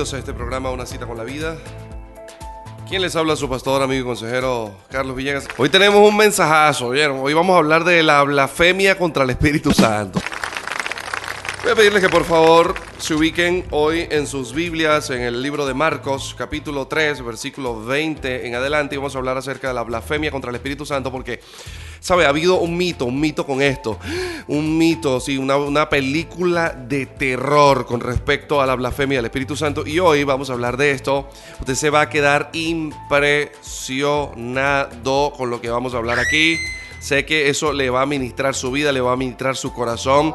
a este programa Una cita con la vida. ¿Quién les habla? Su pastor, amigo y consejero Carlos Villegas. Hoy tenemos un mensajazo, ¿vieron? Hoy vamos a hablar de la blasfemia contra el Espíritu Santo. Voy a pedirles que por favor se ubiquen hoy en sus Biblias en el libro de Marcos, capítulo 3, versículo 20 en adelante. Y vamos a hablar acerca de la blasfemia contra el Espíritu Santo porque, ¿sabe? Ha habido un mito, un mito con esto. Un mito, sí, una, una película de terror con respecto a la blasfemia del Espíritu Santo. Y hoy vamos a hablar de esto. Usted se va a quedar impresionado con lo que vamos a hablar aquí. Sé que eso le va a ministrar su vida, le va a ministrar su corazón.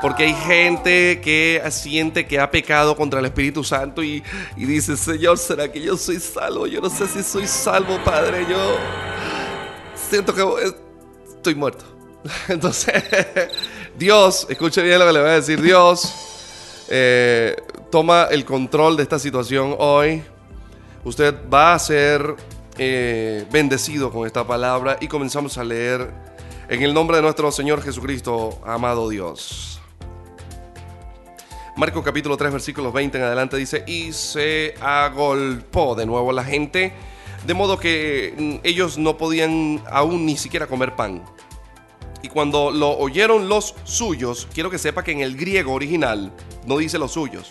Porque hay gente que siente que ha pecado contra el Espíritu Santo y, y dice, Señor, ¿será que yo soy salvo? Yo no sé si soy salvo, Padre. Yo siento que estoy muerto. Entonces, Dios, escuche bien lo que le voy a decir, Dios eh, toma el control de esta situación hoy. Usted va a ser eh, bendecido con esta palabra y comenzamos a leer en el nombre de nuestro Señor Jesucristo, amado Dios. Marcos capítulo 3 versículos 20 en adelante dice, y se agolpó de nuevo la gente, de modo que mm, ellos no podían aún ni siquiera comer pan. Y cuando lo oyeron los suyos, quiero que sepa que en el griego original no dice los suyos,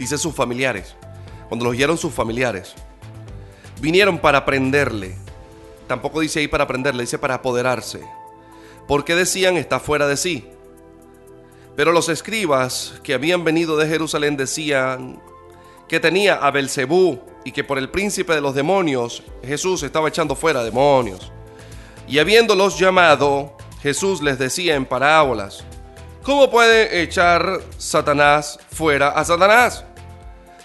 dice sus familiares. Cuando lo oyeron sus familiares, vinieron para prenderle. Tampoco dice ahí para prenderle, dice para apoderarse. Porque decían está fuera de sí. Pero los escribas que habían venido de Jerusalén decían que tenía a Belcebú y que por el príncipe de los demonios Jesús estaba echando fuera demonios. Y habiéndolos llamado, Jesús les decía en parábolas: ¿Cómo puede echar Satanás fuera a Satanás?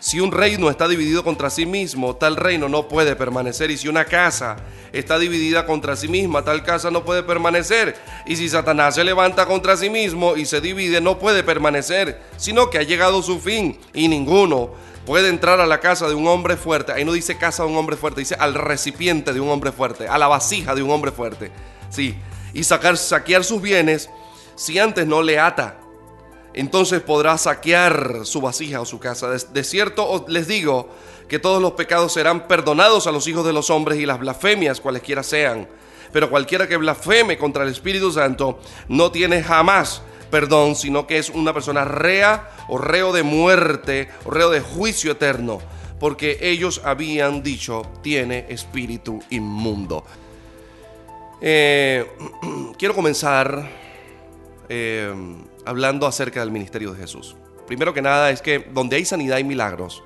Si un reino está dividido contra sí mismo, tal reino no puede permanecer. Y si una casa está dividida contra sí misma, tal casa no puede permanecer. Y si Satanás se levanta contra sí mismo y se divide, no puede permanecer, sino que ha llegado su fin y ninguno puede entrar a la casa de un hombre fuerte. Ahí no dice casa de un hombre fuerte, dice al recipiente de un hombre fuerte, a la vasija de un hombre fuerte. Sí, y saquear sus bienes si antes no le ata. Entonces podrá saquear su vasija o su casa. De, cierto les digo que todos los pecados serán perdonados a los hijos de los hombres y las blasfemias cualesquiera sean. Pero cualquiera que blasfeme contra el Espíritu Santo no tiene jamás perdón, sino que es una persona rea o reo de muerte o reo de juicio eterno, porque ellos habían dicho, tiene espíritu inmundo. Eh, quiero comenzar eh, hablando acerca del ministerio de Jesús. Primero que nada es que donde hay sanidad y milagros,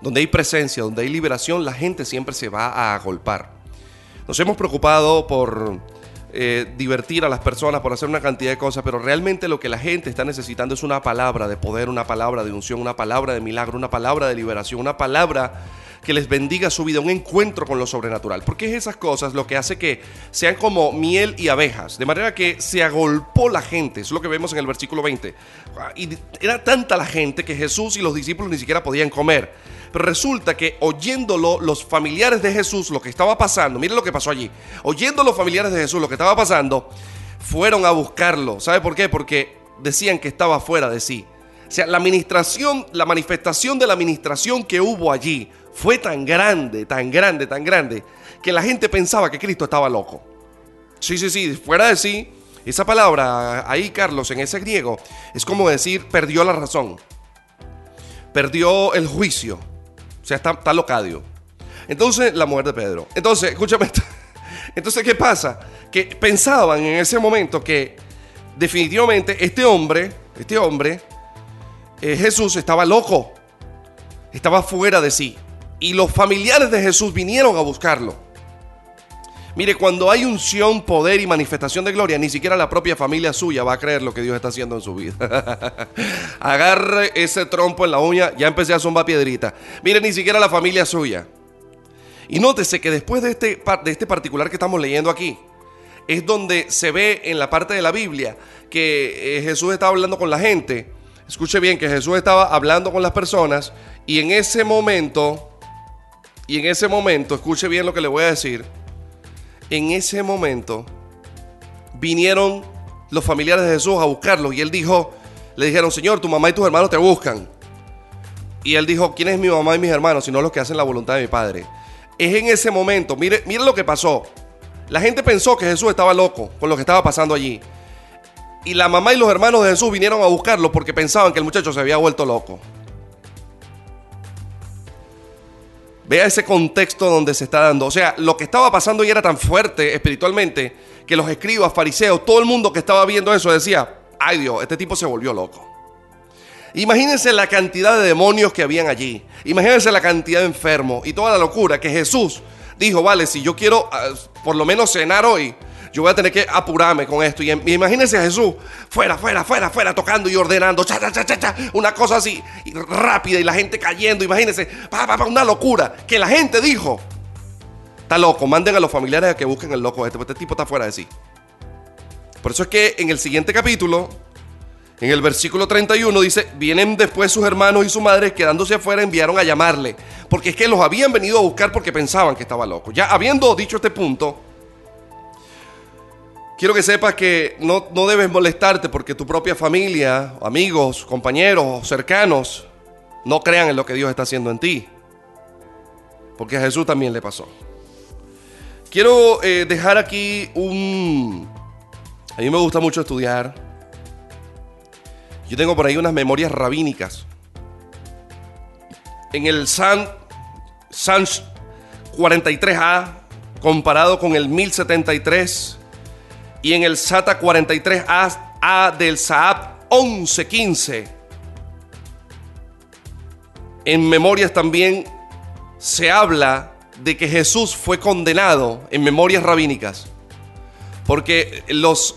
donde hay presencia, donde hay liberación, la gente siempre se va a agolpar. Nos hemos preocupado por eh, divertir a las personas, por hacer una cantidad de cosas, pero realmente lo que la gente está necesitando es una palabra de poder, una palabra de unción, una palabra de milagro, una palabra de liberación, una palabra que les bendiga su vida, un encuentro con lo sobrenatural. Porque es esas cosas lo que hace que sean como miel y abejas. De manera que se agolpó la gente. Es lo que vemos en el versículo 20. Y era tanta la gente que Jesús y los discípulos ni siquiera podían comer. Pero resulta que oyéndolo los familiares de Jesús lo que estaba pasando, miren lo que pasó allí, oyendo los familiares de Jesús lo que estaba pasando, fueron a buscarlo. ¿Sabe por qué? Porque decían que estaba fuera de sí. O sea, la administración, la manifestación de la administración que hubo allí fue tan grande, tan grande, tan grande, que la gente pensaba que Cristo estaba loco. Sí, sí, sí, fuera de sí. Esa palabra ahí, Carlos, en ese griego, es como decir, perdió la razón. Perdió el juicio o sea, está, está locadio. Entonces, la muerte de Pedro. Entonces, escúchame. Entonces, ¿qué pasa? Que pensaban en ese momento que definitivamente este hombre, este hombre, eh, Jesús estaba loco. Estaba fuera de sí. Y los familiares de Jesús vinieron a buscarlo. Mire, cuando hay unción, poder y manifestación de gloria, ni siquiera la propia familia suya va a creer lo que Dios está haciendo en su vida. Agarre ese trompo en la uña, ya empecé a zumbar piedrita. Mire, ni siquiera la familia suya. Y nótese que después de este, de este particular que estamos leyendo aquí, es donde se ve en la parte de la Biblia que eh, Jesús estaba hablando con la gente. Escuche bien que Jesús estaba hablando con las personas y en ese momento, y en ese momento, escuche bien lo que le voy a decir en ese momento vinieron los familiares de Jesús a buscarlo y él dijo, le dijeron, Señor, tu mamá y tus hermanos te buscan. Y él dijo, ¿quién es mi mamá y mis hermanos? Sino los que hacen la voluntad de mi Padre. Es en ese momento, mire, mire lo que pasó. La gente pensó que Jesús estaba loco con lo que estaba pasando allí. Y la mamá y los hermanos de Jesús vinieron a buscarlo porque pensaban que el muchacho se había vuelto loco. Vea ese contexto donde se está dando. O sea, lo que estaba pasando y era tan fuerte espiritualmente que los escribas, fariseos, todo el mundo que estaba viendo eso decía, ay Dios, este tipo se volvió loco. Imagínense la cantidad de demonios que habían allí. Imagínense la cantidad de enfermos y toda la locura que Jesús dijo, vale, si yo quiero ah, por lo menos cenar hoy, yo voy a tener que apurarme con esto. Y, imagínense a Jesús, fuera, fuera, fuera, fuera, tocando y ordenando, cha, cha, cha, cha, una cosa así, rápida y la gente cayendo. Imagínense, pa, pa, una locura que la gente dijo, está loco, manden a los familiares a que busquen el loco este, porque este tipo está fuera de sí. Por eso es que en el siguiente capítulo, en el versículo 31 dice, vienen después sus hermanos y su madre quedándose afuera enviaron a llamarle, porque es que los habían venido a buscar porque pensaban que estaba loco. Ya habiendo dicho este punto, quiero que sepas que no, no debes molestarte porque tu propia familia, amigos, compañeros, cercanos, no crean en lo que Dios está haciendo en ti. Porque a Jesús también le pasó. Quiero eh, dejar aquí un... A mí me gusta mucho estudiar yo tengo por ahí unas memorias rabínicas. En el San, San 43A, comparado con el 1073, y en el SATA 43A del Saab 1115. En memorias también se habla de que Jesús fue condenado en memorias rabínicas, porque los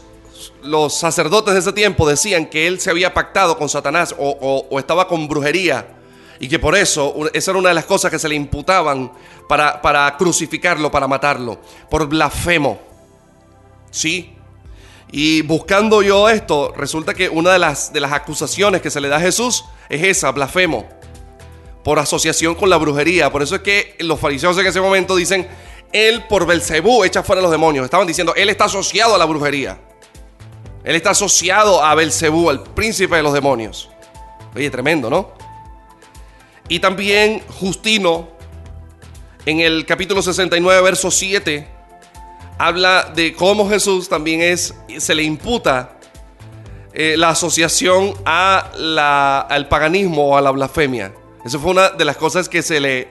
los sacerdotes de ese tiempo decían que él se había pactado con Satanás o, estaba con brujería y que por eso esa era una de las cosas que se le imputaban para, para crucificarlo, para matarlo, por blasfemo. ¿Sí? Y buscando yo esto, resulta que una de las, de las acusaciones que se le da a Jesús es esa, blasfemo, por asociación con la brujería. Por eso es que los fariseos en ese momento dicen, él por Belcebú echa fuera los demonios. Estaban diciendo, él está asociado a la brujería. Él está asociado a Belcebú, al príncipe de los demonios. Oye, tremendo, ¿no? Y también Justino, en el capítulo 69, verso 7, habla de cómo Jesús también es, se le imputa eh, la asociación a la, al paganismo o a la blasfemia. Eso fue una de las cosas que se le,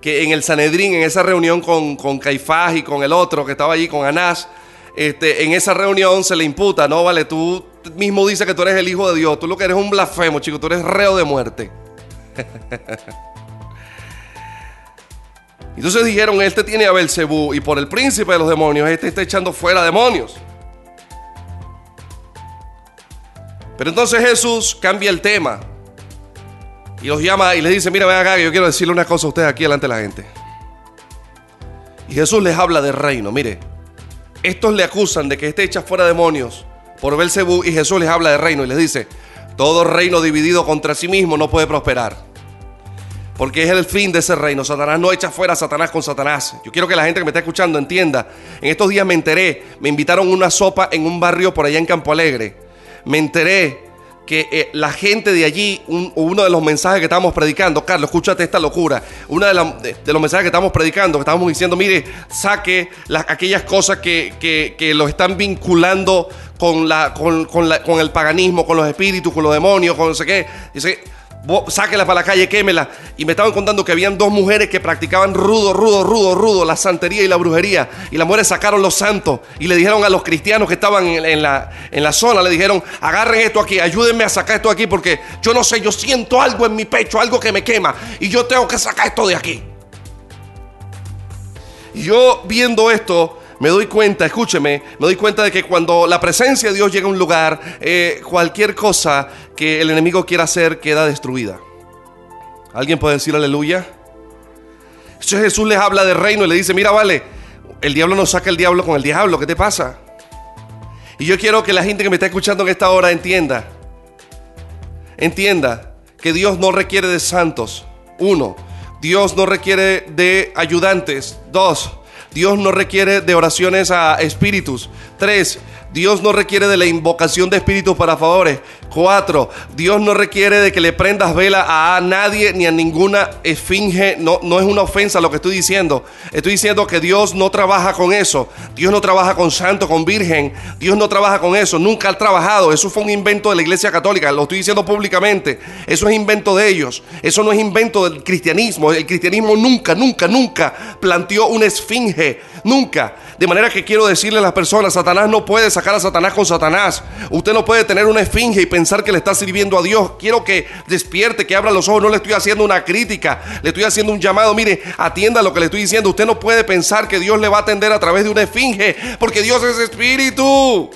que en el Sanedrín, en esa reunión con, con Caifás y con el otro que estaba allí, con Anás, este, en esa reunión se le imputa, no, vale, tú mismo dices que tú eres el hijo de Dios, tú lo que eres un blasfemo, chico, tú eres reo de muerte. Entonces dijeron, este tiene a Belcebú y por el príncipe de los demonios, este está echando fuera demonios. Pero entonces Jesús cambia el tema y los llama y les dice, mira, ven acá, yo quiero decirle una cosa a ustedes aquí delante de la gente. Y Jesús les habla del reino, mire, estos le acusan de que esté hecha fuera demonios por Belcebú y Jesús les habla de reino y les dice, todo reino dividido contra sí mismo no puede prosperar. Porque es el fin de ese reino. Satanás no echa fuera a Satanás con Satanás. Yo quiero que la gente que me está escuchando entienda. En estos días me enteré, me invitaron una sopa en un barrio por allá en Campo Alegre. Me enteré que eh, la gente de allí, uno de los mensajes que estábamos predicando, Carlos, escúchate esta locura, uno de, los mensajes que estamos predicando, que estábamos diciendo, mire, saque aquellas cosas que, que, que los están vinculando con, la, con, con, la, con el paganismo, con los espíritus, con los demonios, con no sé qué. Dice, sáquela para la calle, quémela. Y me estaban contando que habían dos mujeres que practicaban rudo, rudo, rudo, rudo, la santería y la brujería. Y las mujeres sacaron los santos y le dijeron a los cristianos que estaban en, la, en la zona, le dijeron, agarren esto aquí, ayúdenme a sacar esto aquí porque yo no sé, yo siento algo en mi pecho, algo que me quema y yo tengo que sacar esto de aquí. Yo viendo esto, me doy cuenta, escúcheme, me doy cuenta de que cuando la presencia de Dios llega a un lugar, eh, cualquier cosa que el enemigo quiera hacer queda destruida. ¿Alguien puede decir aleluya? Entonces Jesús les habla de reino y le dice, mira, vale, el diablo no saca el diablo con el diablo, ¿qué te pasa? Y yo quiero que la gente que me está escuchando en esta hora entienda, entienda que Dios no requiere de santos. Uno, Dios no requiere de ayudantes. Dos, Dios no requiere de oraciones a espíritus. Tres, Dios no requiere de la invocación de espíritus para favores. Cuatro, Dios no requiere de que le prendas vela a nadie ni a ninguna esfinge. No, no es una ofensa lo que estoy diciendo. Estoy diciendo que Dios no trabaja con eso. Dios no trabaja con santo, con virgen. Dios no trabaja con eso. Nunca ha trabajado. Eso fue un invento de la iglesia católica. Lo estoy diciendo públicamente. Eso es invento de ellos. Eso no es invento del cristianismo. El cristianismo nunca, nunca, nunca planteó una esfinge. Nunca. De manera que quiero decirle a las personas, Satanás no puede sacar a Satanás con Satanás. Usted no puede tener una esfinge y pensar que le está sirviendo a Dios. Quiero que despierte, que abra los ojos. No le estoy haciendo una crítica, le estoy haciendo un llamado. Mire, atienda lo que le estoy diciendo. Usted no puede pensar que Dios le va a atender a través de una esfinge, porque Dios es espíritu.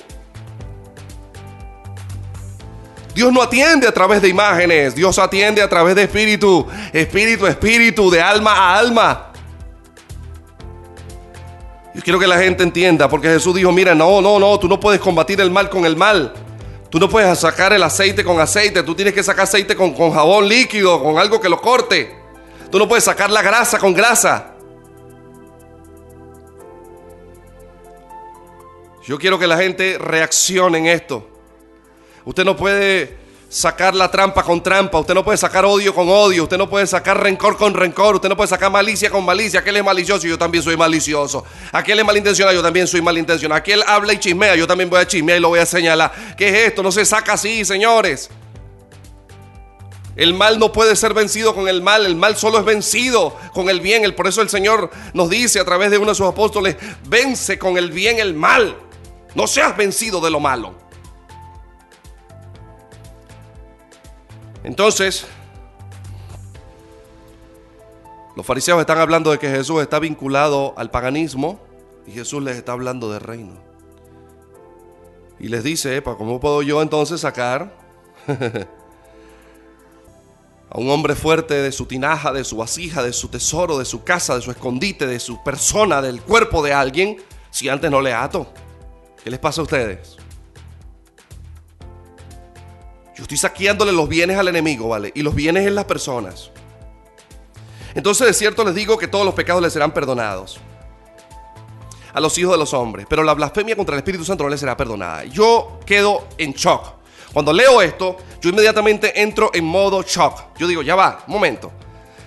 Dios no atiende a través de imágenes, Dios atiende a través de espíritu, espíritu, espíritu, de alma a alma. Yo quiero que la gente entienda, porque Jesús dijo, mira, no, no, no, tú no puedes combatir el mal con el mal. Tú no puedes sacar el aceite con aceite, tú tienes que sacar aceite con, con jabón líquido, con algo que lo corte. Tú no puedes sacar la grasa con grasa. Yo quiero que la gente reaccione en esto. Usted no puede sacar la trampa con trampa, usted no puede sacar odio con odio, usted no puede sacar rencor con rencor, usted no puede sacar malicia con malicia. Aquel es malicioso yo también soy malicioso. Aquel es malintencionado, yo también soy malintencionado. Aquel habla y chismea, yo también voy a chismear y lo voy a señalar. ¿Qué es esto? No se saca así, señores. El mal no puede ser vencido con el mal, el mal solo es vencido con el bien. Por eso el Señor nos dice a través de uno de sus apóstoles, vence con el bien el mal. No seas vencido de lo malo. Entonces, los fariseos están hablando de que Jesús está vinculado al paganismo y Jesús les está hablando del reino. Y les dice, ¿cómo puedo yo entonces sacar a un hombre fuerte de su tinaja, de su vasija, de su tesoro, de su casa, de su escondite, de su persona, del cuerpo de alguien, si antes no le ato? ¿Qué les pasa a ustedes? Yo estoy saqueándole los bienes al enemigo, ¿vale? Y los bienes en las personas. Entonces de cierto les digo que todos los pecados les serán perdonados a los hijos de los hombres, pero la blasfemia contra el Espíritu Santo no les será perdonada. Yo quedo en shock. Cuando leo esto, yo inmediatamente entro en modo shock. Yo digo, ya va, un momento.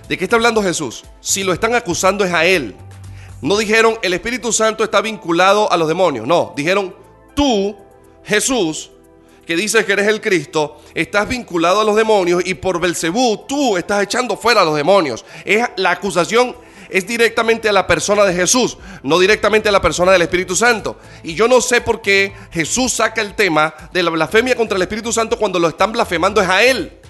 ¿De qué está hablando Jesús? Si lo están acusando es a él. No dijeron el Espíritu Santo está vinculado a los demonios. No, dijeron tú, Jesús, que dices que eres el Cristo, estás vinculado a los demonios y por Belcebú tú estás echando fuera a los demonios. Es la acusación es directamente a la persona de Jesús, no directamente a la persona del Espíritu Santo. Y yo no sé por qué Jesús saca el tema de la blasfemia contra el Espíritu Santo cuando lo están blasfemando es a él.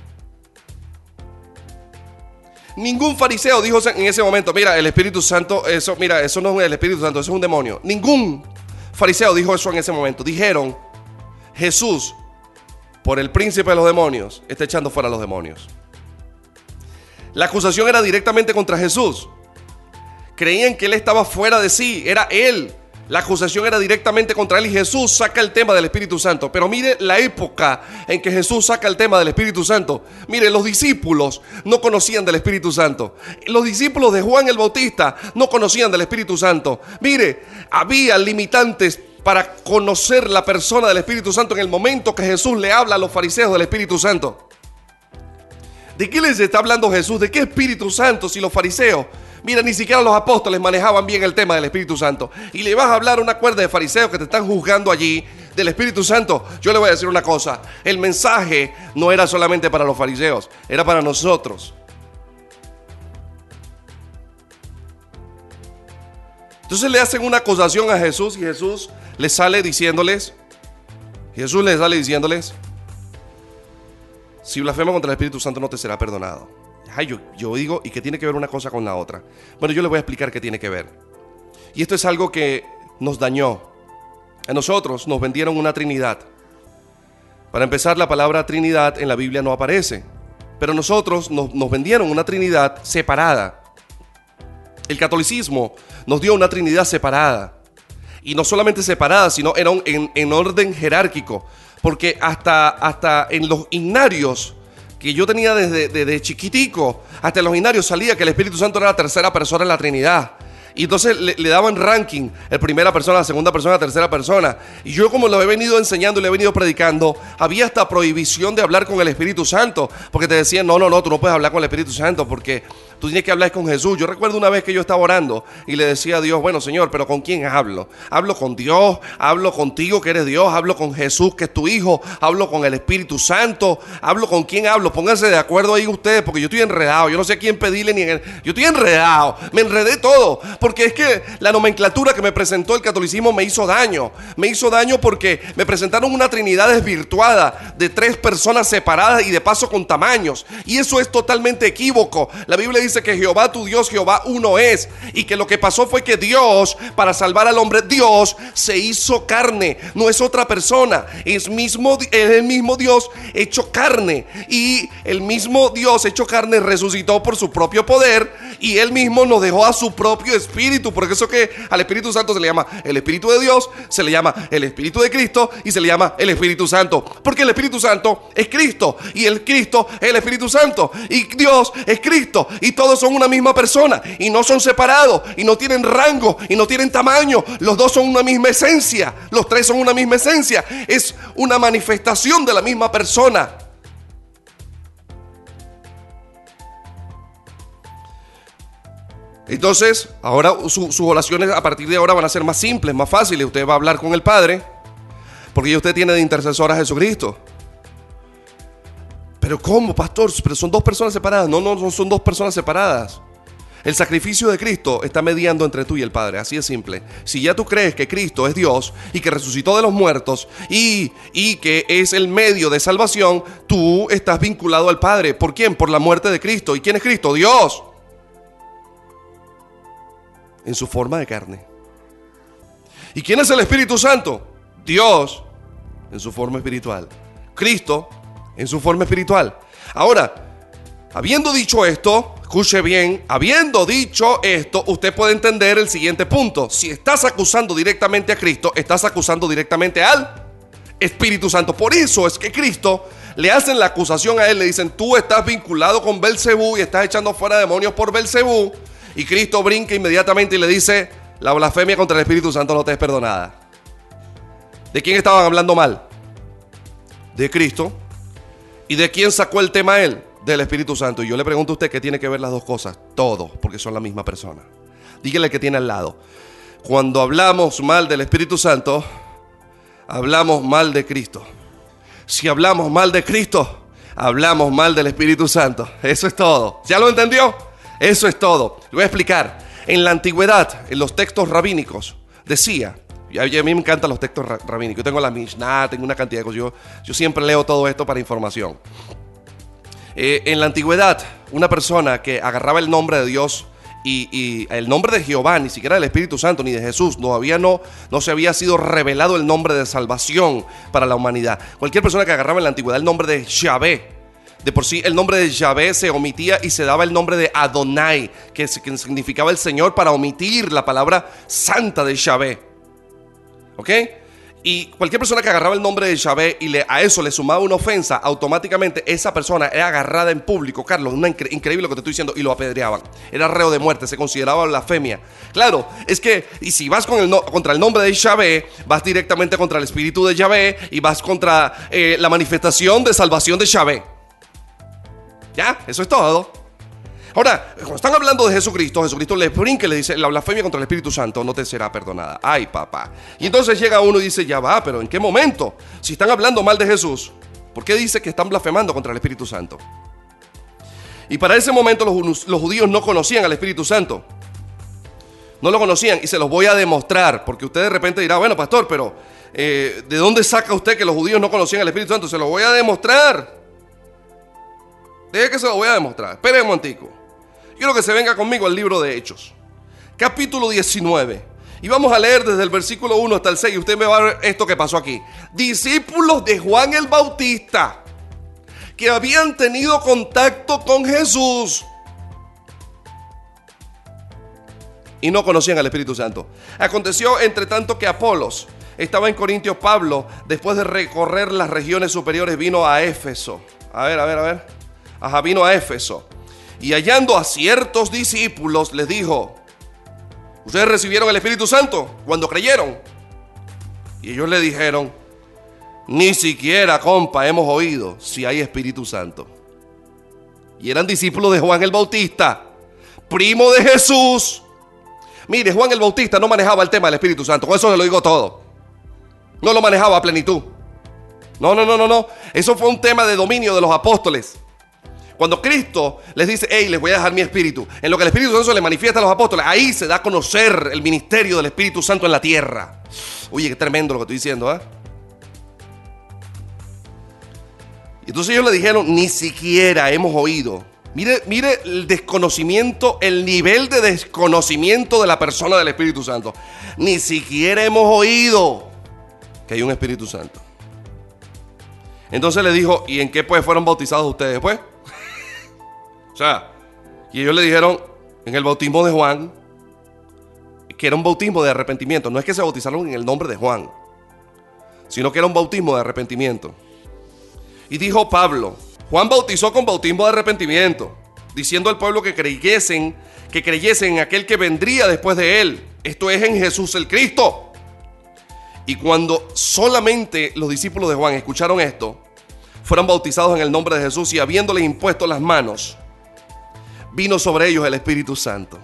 Ningún fariseo dijo en ese momento, mira, el Espíritu Santo, eso, mira, eso no es el Espíritu Santo, eso es un demonio. Ningún fariseo dijo eso en ese momento. Dijeron, Jesús, por el príncipe de los demonios, está echando fuera a los demonios. La acusación era directamente contra Jesús. Creían que él estaba fuera de sí, era él. La acusación era directamente contra él y Jesús saca el tema del Espíritu Santo. Pero mire la época en que Jesús saca el tema del Espíritu Santo. Mire, los discípulos no conocían del Espíritu Santo. Los discípulos de Juan el Bautista no conocían del Espíritu Santo. Mire, había limitantes para conocer la persona del Espíritu Santo en el momento que Jesús le habla a los fariseos del Espíritu Santo. ¿De qué les está hablando Jesús? ¿De qué Espíritu Santo si los fariseos Mira, ni siquiera los apóstoles manejaban bien el tema del Espíritu Santo. Y le vas a hablar a una cuerda de fariseos que te están juzgando allí del Espíritu Santo. Yo le voy a decir una cosa. El mensaje no era solamente para los fariseos, era para nosotros. Entonces le hacen una acusación a Jesús y Jesús le sale diciéndoles, Jesús le sale diciéndoles, si blasfema contra el Espíritu Santo no te será perdonado yo, digo, ¿y qué tiene que ver una cosa con la otra? Bueno, yo le voy a explicar qué tiene que ver. Y esto es algo que nos dañó. A nosotros nos vendieron una Trinidad. Para empezar, la palabra Trinidad en la Biblia no aparece. Pero nosotros nos, vendieron una Trinidad separada. El catolicismo nos dio una Trinidad separada. Y no solamente separada, sino era en, en, orden jerárquico. Porque hasta, hasta en los ignarios que yo tenía desde, desde chiquitico hasta los binarios salía que el Espíritu Santo era la tercera persona en la Trinidad. Y entonces le, daban ranking, el primera persona, la segunda persona, la tercera persona. Y yo como lo he venido enseñando y le he venido predicando, había esta prohibición de hablar con el Espíritu Santo, porque te decían, no, no, no, tú no puedes hablar con el Espíritu Santo porque Tú tienes que hablar con Jesús. Yo recuerdo una vez que yo estaba orando y le decía a Dios, bueno Señor, pero ¿con quién hablo? Hablo con Dios, hablo contigo que eres Dios, hablo con Jesús que es tu Hijo, hablo con el Espíritu Santo, hablo con quién hablo. Pónganse de acuerdo ahí ustedes porque yo estoy enredado. Yo no sé a quién pedirle ni en el... Yo estoy enredado. Me enredé todo. Porque es que la nomenclatura que me presentó el catolicismo me hizo daño. Me hizo daño porque me presentaron una trinidad desvirtuada de tres personas separadas y de paso con tamaños. Y eso es totalmente equívoco. La Biblia dice que Jehová tu Dios, Jehová uno es. Y que lo que pasó fue que Dios, para salvar al hombre, Dios se hizo carne. No es otra persona. Es, mismo, es el mismo Dios hecho carne. Y el mismo Dios hecho carne resucitó por su propio poder. Y él mismo nos dejó a su propio espíritu. Por eso que al Espíritu Santo se le llama el Espíritu de Dios, se le llama el Espíritu de Cristo y se le llama el Espíritu Santo. Porque el Espíritu Santo es Cristo. Y el Cristo es el Espíritu Santo. Y Dios es Cristo. Y todos son una misma persona y no son separados y no tienen rango y no tienen tamaño. Los dos son una misma esencia. Los tres son una misma esencia. Es una manifestación de la misma persona. Entonces, ahora sus oraciones a partir de ahora van a ser más simples, más fáciles. Usted va a hablar con el Padre, porque ya usted tiene de intercesor a Jesucristo. Pero ¿cómo, pastor? Pero son dos personas separadas. No, no, son dos personas separadas. El sacrificio de Cristo está mediando entre tú y el Padre, así de simple. Si ya tú crees que Cristo es Dios y que resucitó de los muertos y, y, que es el medio de salvación, tú estás vinculado al Padre. ¿Por quién? Por la muerte de Cristo. ¿Y quién es Cristo? Dios. En su forma de carne. ¿Y quién es el Espíritu Santo? Dios en su forma espiritual. Cristo en su forma espiritual. Ahora, habiendo dicho esto, escuche bien, habiendo dicho esto, usted puede entender el siguiente punto. Si estás acusando directamente a Cristo, estás acusando directamente al Espíritu Santo. Por eso es que Cristo le hacen la acusación a él, le dicen, tú estás vinculado con Belcebú y estás echando fuera demonios por Belcebú. Y Cristo brinca inmediatamente y le dice, la blasfemia contra el Espíritu Santo no te es perdonada. ¿De quién estaban hablando mal? De Cristo ¿Y de quién sacó el tema él? Del Espíritu Santo. Y yo le pregunto a usted qué tiene que ver las dos cosas. Todo, porque son la misma persona. Dígale que tiene al lado. Cuando hablamos mal del Espíritu Santo, hablamos mal de Cristo. Si hablamos mal de Cristo, hablamos mal del Espíritu Santo. Eso es todo. ¿Ya lo entendió? Eso es todo. Le voy a explicar. En la antigüedad, en los textos rabínicos, decía a mí me encantan los textos rabínicos. Yo tengo la Mishnah, tengo una cantidad de cosas. Yo, yo siempre leo todo esto para información. Eh, en la antigüedad, una persona que agarraba el nombre de Dios y, el nombre de Jehová, ni siquiera del Espíritu Santo, ni de Jesús, todavía no, no se había sido revelado el nombre de salvación para la humanidad. Cualquier persona que agarraba en la antigüedad el nombre de Yahvé, de por sí el nombre de Yahvé se omitía y se daba el nombre de Adonai, que, significaba el Señor, para omitir la palabra santa de Yahvé. ¿Ok? Y cualquier persona que agarraba el nombre de Yahvé y le, a eso le sumaba una ofensa, automáticamente esa persona era agarrada en público, Carlos, una increíble lo que te estoy diciendo, y lo apedreaban. Era reo de muerte, se consideraba blasfemia. Claro, es que, y si vas contra el nombre de Yahvé, vas directamente contra el espíritu de Yahvé y vas contra eh, la manifestación de salvación de Yahvé. ¿Ya? Eso es todo. Ahora, cuando están hablando de Jesucristo, Jesucristo le brinca y le dice, la blasfemia contra el Espíritu Santo no te será perdonada. Ay, papá. Y entonces llega uno y dice, ya va, pero ¿en qué momento? Si están hablando mal de Jesús, ¿por qué dice que están blasfemando contra el Espíritu Santo? Y para ese momento los, judíos no conocían al Espíritu Santo. No lo conocían y se los voy a demostrar, porque usted de repente dirá, bueno, pastor, pero eh, ¿de dónde saca usted que los judíos no conocían al Espíritu Santo? Se lo voy a demostrar. Deje que se lo voy a demostrar. Espere un momentico. Quiero que se venga conmigo al libro de Hechos, capítulo 19. Y vamos a leer desde el versículo 1 hasta el 6. Y usted me va a ver esto que pasó aquí. Discípulos de Juan el Bautista que habían tenido contacto con Jesús y no conocían al Espíritu Santo. Aconteció entre tanto que Apolos estaba en Corintios, Pablo, después de recorrer las regiones superiores, vino a Éfeso. A ver, a ver, a ver. Ajá, vino a Éfeso y hallando a ciertos discípulos les dijo, ¿Ustedes recibieron el Espíritu Santo cuando creyeron? Y ellos le dijeron, ni siquiera, compa, hemos oído si hay Espíritu Santo. Y eran discípulos de Juan el Bautista, primo de Jesús. Mire, Juan el Bautista no manejaba el tema del Espíritu Santo, con eso se lo digo todo. No lo manejaba a plenitud. No, no, no, no, no. Eso fue un tema de dominio de los apóstoles. Cuando Cristo les dice, hey, les voy a dejar mi espíritu, en lo que el Espíritu Santo le manifiesta a los apóstoles, ahí se da a conocer el ministerio del Espíritu Santo en la tierra. Oye, qué tremendo lo que estoy diciendo, ¿eh? Y entonces ellos le dijeron, ni siquiera hemos oído. Mire, mire el desconocimiento, el nivel de desconocimiento de la persona del Espíritu Santo. Ni siquiera hemos oído que hay un Espíritu Santo. Entonces le dijo, ¿y en qué pues fueron bautizados ustedes pues? O sea, y ellos le dijeron, en el bautismo de Juan, que era un bautismo de arrepentimiento. No es que se bautizaron en el nombre de Juan, sino que era un bautismo de arrepentimiento. Y dijo Pablo, Juan bautizó con bautismo de arrepentimiento, diciendo al pueblo que creyesen, que creyesen en aquel que vendría después de él. Esto es en Jesús el Cristo. Y cuando solamente los discípulos de Juan escucharon esto, fueron bautizados en el nombre de Jesús y habiéndoles impuesto las manos, vino sobre ellos el Espíritu Santo.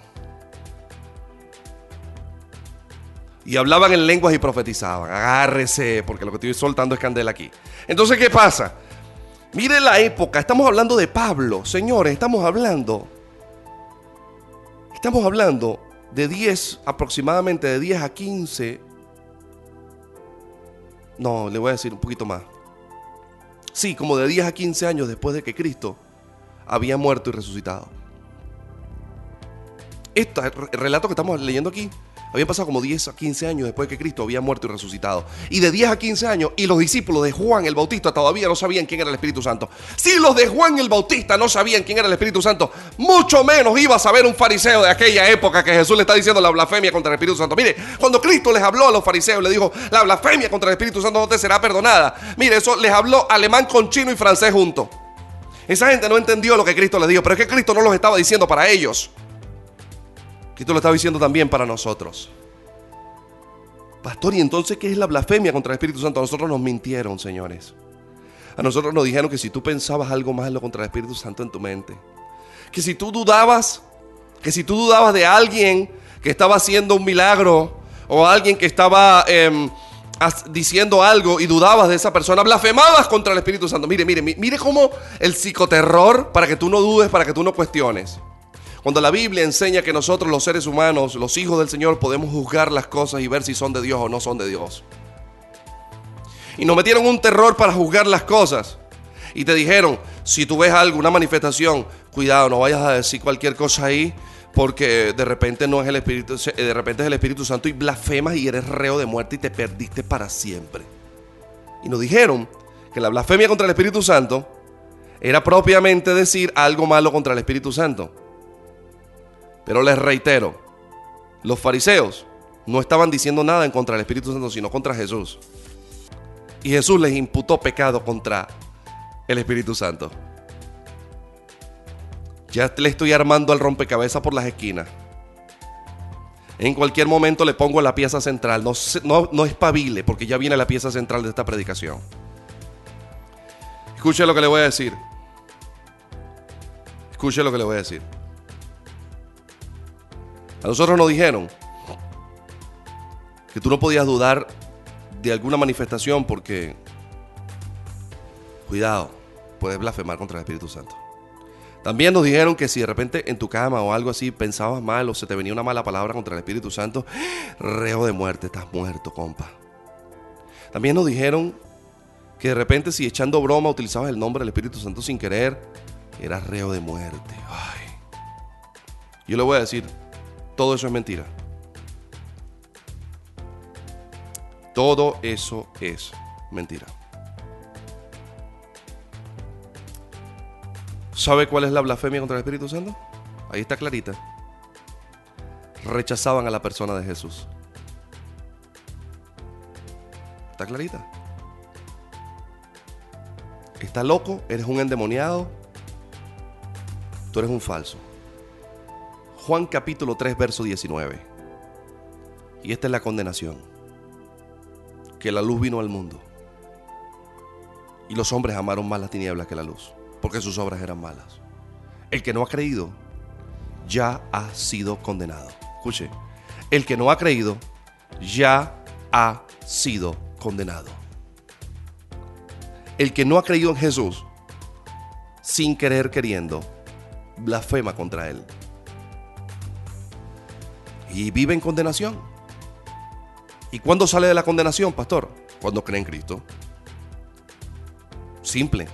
Y hablaban en lenguas y profetizaban. Agárrese, porque lo que estoy soltando es candela aquí. Entonces, ¿qué pasa? Mire la época, estamos hablando de Pablo, señores, estamos hablando. Estamos hablando de 10, aproximadamente de 10 a 15. No, le voy a decir un poquito más. Sí, como de 10 a 15 años después de que Cristo había muerto y resucitado. Este relato que estamos leyendo aquí habían pasado como 10 a 15 años después de que Cristo había muerto y resucitado. Y de 10 a 15 años, y los discípulos de Juan el Bautista todavía no sabían quién era el Espíritu Santo. Si los de Juan el Bautista no sabían quién era el Espíritu Santo, mucho menos iba a saber un fariseo de aquella época que Jesús le está diciendo la blasfemia contra el Espíritu Santo. Mire, cuando Cristo les habló a los fariseos, le dijo, la blasfemia contra el Espíritu Santo no te será perdonada. Mire, eso les habló alemán con chino y francés juntos. Esa gente no entendió lo que Cristo les dijo, pero es que Cristo no los estaba diciendo para ellos. Cristo lo estaba diciendo también para nosotros. Pastor, ¿y entonces qué es la blasfemia contra el Espíritu Santo? A nosotros nos mintieron, señores. A nosotros nos dijeron que si tú pensabas algo malo contra el Espíritu Santo en tu mente, que si tú dudabas, que si tú dudabas de alguien que estaba haciendo un milagro o alguien que estaba em, diciendo algo y dudabas de esa persona, blasfemabas contra el Espíritu Santo. Mire, mire, mire cómo el psicoterror para que tú no dudes, para que tú no cuestiones. Cuando la Biblia enseña que nosotros los seres humanos, los hijos del Señor, podemos juzgar las cosas y ver si son de Dios o no son de Dios. Y nos metieron un terror para juzgar las cosas. Y te dijeron, si tú ves algo, una manifestación, cuidado, no vayas a decir cualquier cosa ahí, porque de repente no es el Espíritu, de repente es el Espíritu Santo y blasfemas y eres reo de muerte y te perdiste para siempre. Y nos dijeron que la blasfemia contra el Espíritu Santo era propiamente decir algo malo contra el Espíritu Santo. Pero les reitero, los fariseos no estaban diciendo nada en contra del Espíritu Santo, sino contra Jesús. Y Jesús les imputó pecado contra el Espíritu Santo. Ya le estoy armando al rompecabezas por las esquinas. En cualquier momento le pongo la pieza central. No, no, no espabile, porque ya viene la pieza central de esta predicación. Escuche lo que le voy a decir. Escuche lo que le voy a decir. A nosotros nos dijeron que tú no podías dudar de alguna manifestación porque, cuidado, puedes blasfemar contra el Espíritu Santo. También nos dijeron que si de repente en tu cama o algo así pensabas mal o se te venía una mala palabra contra el Espíritu Santo, reo de muerte, estás muerto, compa. También nos dijeron que de repente si echando broma utilizabas el nombre del Espíritu Santo sin querer, eras reo de muerte. Ay. Yo le voy a decir, todo eso es mentira. Todo eso es mentira. ¿Sabe cuál es la blasfemia contra el Espíritu Santo? Ahí está clarita. Rechazaban a la persona de Jesús. Está clarita. Está loco, eres un endemoniado, tú eres un falso. Juan capítulo 3, verso 19. Y esta es la condenación. Que la luz vino al mundo. Y los hombres amaron más las tinieblas que la luz, porque sus obras eran malas. El que no ha creído ya ha sido condenado. Escuche, el que no ha creído ya ha sido condenado. El que no ha creído en Jesús, sin querer queriendo, blasfema contra él. Y vive en condenación. ¿Y cuándo sale de la condenación, pastor? Cuando cree en Cristo. Simple.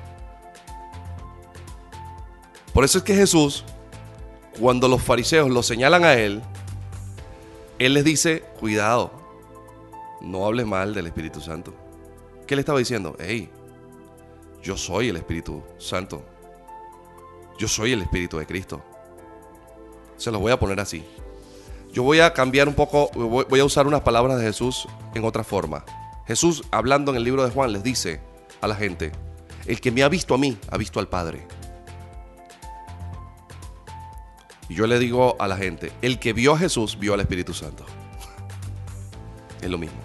Por eso es que Jesús, cuando los fariseos lo señalan a él, él les dice, cuidado, no hables mal del Espíritu Santo. ¿Qué le estaba diciendo? Hey, yo soy el Espíritu Santo. Yo soy el Espíritu de Cristo. Se los voy a poner así. Yo voy a cambiar un poco, voy a usar unas palabras de Jesús en otra forma. Jesús, hablando en el libro de Juan, les dice a la gente, el que me ha visto a mí, ha visto al Padre. Y yo le digo a la gente, el que vio a Jesús, vio al Espíritu Santo. Es lo mismo.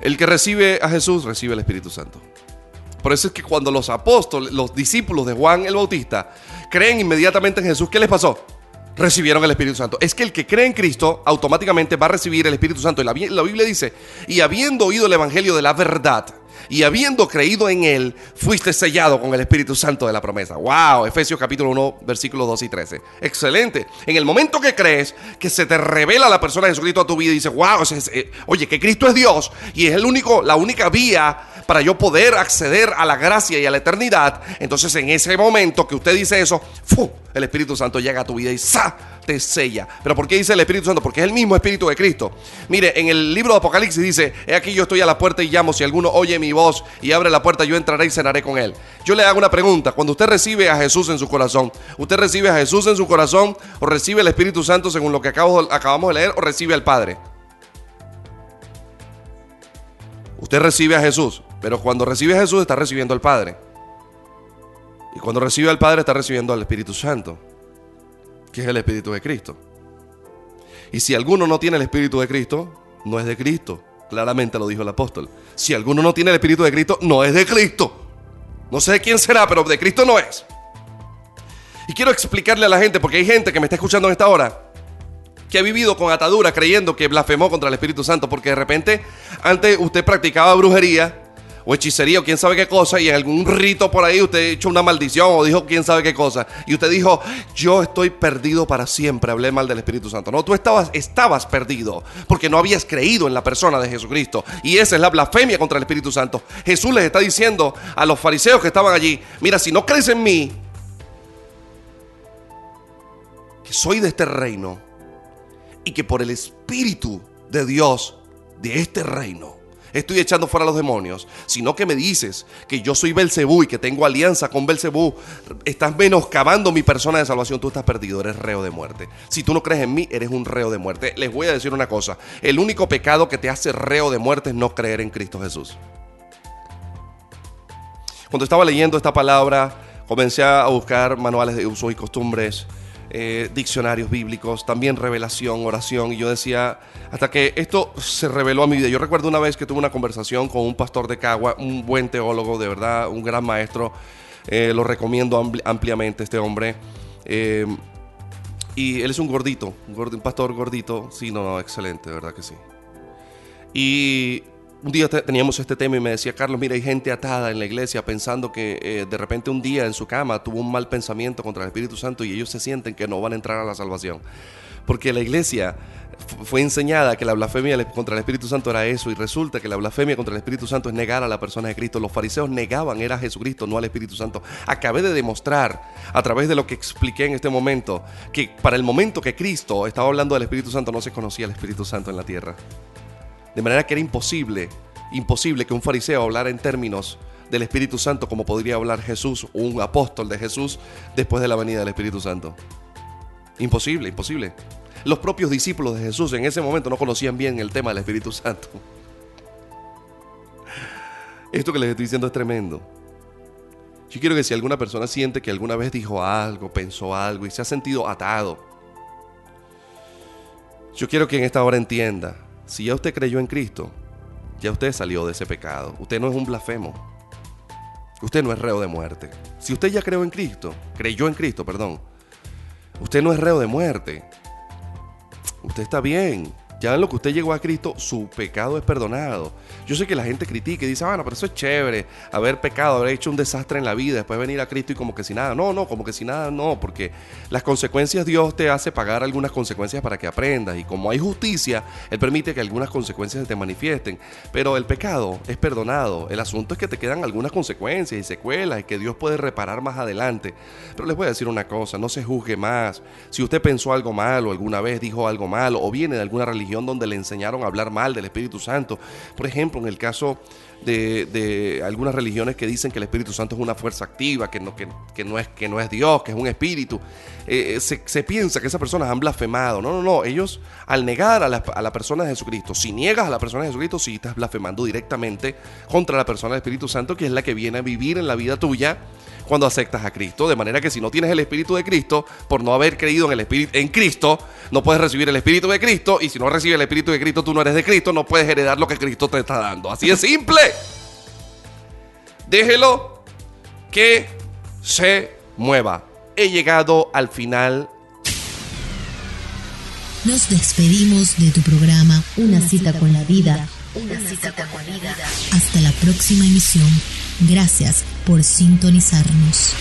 El que recibe a Jesús, recibe el Espíritu Santo. Por eso es que cuando los apóstoles, los discípulos de Juan el Bautista, creen inmediatamente en Jesús, ¿qué les pasó? Recibieron el Espíritu Santo. Es que el que cree en Cristo automáticamente va a recibir el Espíritu Santo. Y la, Biblia dice, y habiendo oído el Evangelio de la verdad, y habiendo creído en él, fuiste sellado con el Espíritu Santo de la promesa. ¡Wow! Efesios capítulo 1, versículos 2 y 13. Excelente. En el momento que crees que se te revela la persona de Jesucristo a tu vida y dices, wow, eh, oye, que Cristo es Dios y es el único, la única vía para yo poder acceder a la gracia y a la eternidad, entonces en ese momento que usted dice eso, el Espíritu Santo llega a tu vida y ¡sa! te sella. ¿Pero por qué dice el Espíritu Santo? Porque es el mismo Espíritu de Cristo. Mire, en el libro de Apocalipsis dice, he aquí yo estoy a la puerta y llamo, si alguno oye mi voz y abre la puerta, yo entraré y cenaré con él. Yo le hago una pregunta, cuando usted recibe a Jesús en su corazón, ¿usted recibe a Jesús en su corazón o recibe el Espíritu Santo según lo que acabamos de leer o recibe al Padre? Usted recibe a Jesús, pero cuando recibe a Jesús está recibiendo al Padre. Y cuando recibe al Padre está recibiendo al Espíritu Santo, que es el Espíritu de Cristo. Y si alguno no tiene el Espíritu de Cristo, no es de Cristo. Claramente lo dijo el apóstol. Si alguno no tiene el Espíritu de Cristo, no es de Cristo. No sé de quién será, pero de Cristo no es. Y quiero explicarle a la gente, porque hay gente que me está escuchando en esta hora, que ha vivido con atadura creyendo que blasfemó contra el Espíritu Santo, porque de repente antes usted practicaba brujería o hechicería o quién sabe qué cosa y en algún rito por ahí usted echó una maldición o dijo quién sabe qué cosa y usted dijo, yo estoy perdido para siempre, hablé mal del Espíritu Santo. No, tú estabas, estabas perdido porque no habías creído en la persona de Jesucristo y esa es la blasfemia contra el Espíritu Santo. Jesús les está diciendo a los fariseos que estaban allí, mira, si no crees en mí, que soy de este reino, y que por el Espíritu de Dios de este reino estoy echando fuera a los demonios, sino que me dices que yo soy Belcebú y que tengo alianza con Belcebú, estás menoscabando mi persona de salvación, tú estás perdido, eres reo de muerte. Si tú no crees en mí, eres un reo de muerte. Les voy a decir una cosa, el único pecado que te hace reo de muerte es no creer en Cristo Jesús. Cuando estaba leyendo esta palabra, comencé a buscar manuales de usos y costumbres eh, diccionarios bíblicos, también revelación, oración, y yo decía, hasta que esto se reveló a mi vida. Yo recuerdo una vez que tuve una conversación con un pastor de Cagua, un buen teólogo, de verdad, un gran maestro, eh, lo recomiendo ampliamente este hombre. Eh, y él es un gordito, un, pastor gordito, sí, no, no, excelente, de verdad que sí. Y un día teníamos este tema y me decía, Carlos, mira, hay gente atada en la iglesia pensando que eh, de repente un día en su cama tuvo un mal pensamiento contra el Espíritu Santo y ellos se sienten que no van a entrar a la salvación. Porque la iglesia fue enseñada que la blasfemia contra el Espíritu Santo era eso y resulta que la blasfemia contra el Espíritu Santo es negar a la persona de Cristo. Los fariseos negaban era a Jesucristo, no al Espíritu Santo. Acabé de demostrar a través de lo que expliqué en este momento que para el momento que Cristo estaba hablando del Espíritu Santo no se conocía el Espíritu Santo en la tierra. De manera que era imposible, imposible que un fariseo hablara en términos del Espíritu Santo como podría hablar Jesús, un apóstol de Jesús, después de la venida del Espíritu Santo. Imposible, imposible. Los propios discípulos de Jesús en ese momento no conocían bien el tema del Espíritu Santo. Esto que les estoy diciendo es tremendo. Yo quiero que si alguna persona siente que alguna vez dijo algo, pensó algo y se ha sentido atado, Yo quiero que en esta hora entienda, si ya usted creyó en Cristo, ya usted salió de ese pecado. Usted no es un blasfemo. Usted no es reo de muerte. Si usted ya creó en Cristo, creyó en Cristo, perdón, usted no es reo de muerte. Usted está bien. Ya en lo que usted llegó a Cristo, su pecado es perdonado. Yo sé que la gente critica y dice, bueno, pero eso es chévere, haber pecado, haber hecho un desastre en la vida, después venir a Cristo y como que si nada. No, no, como que si nada, no, porque las consecuencias Dios te hace pagar algunas consecuencias para que aprendas. Y como hay justicia, Él permite que algunas consecuencias se te manifiesten. Pero el pecado es perdonado. El asunto es que te quedan algunas consecuencias y secuelas y que Dios puede reparar más adelante. Pero les voy a decir una cosa, no se juzgue más. Si usted pensó algo malo alguna vez, dijo algo malo, o viene de alguna religión donde le enseñaron a hablar mal del Espíritu Santo, por ejemplo, en el caso de, algunas religiones que dicen que el Espíritu Santo es una fuerza activa, que no, que, no, es, que no es Dios, que es un espíritu, eh, se, piensa que esas personas han blasfemado. No, no, no. Ellos, al negar a la, a persona de Jesucristo, si niegas a la persona de Jesucristo, sí estás blasfemando directamente contra la persona del Espíritu Santo, que es la que viene a vivir en la vida tuya cuando aceptas a Cristo. De manera que si no tienes el Espíritu de Cristo, por no haber creído en el Espíritu en Cristo, no puedes recibir el Espíritu de Cristo. Y si no recibes el Espíritu de Cristo, tú no eres de Cristo, no puedes heredar lo que Cristo te está dando. Así de simple. Déjelo que se mueva. He llegado al final. Nos despedimos de tu programa Una cita con la vida. Una cita con la vida. Hasta la próxima emisión. Gracias por sintonizarnos.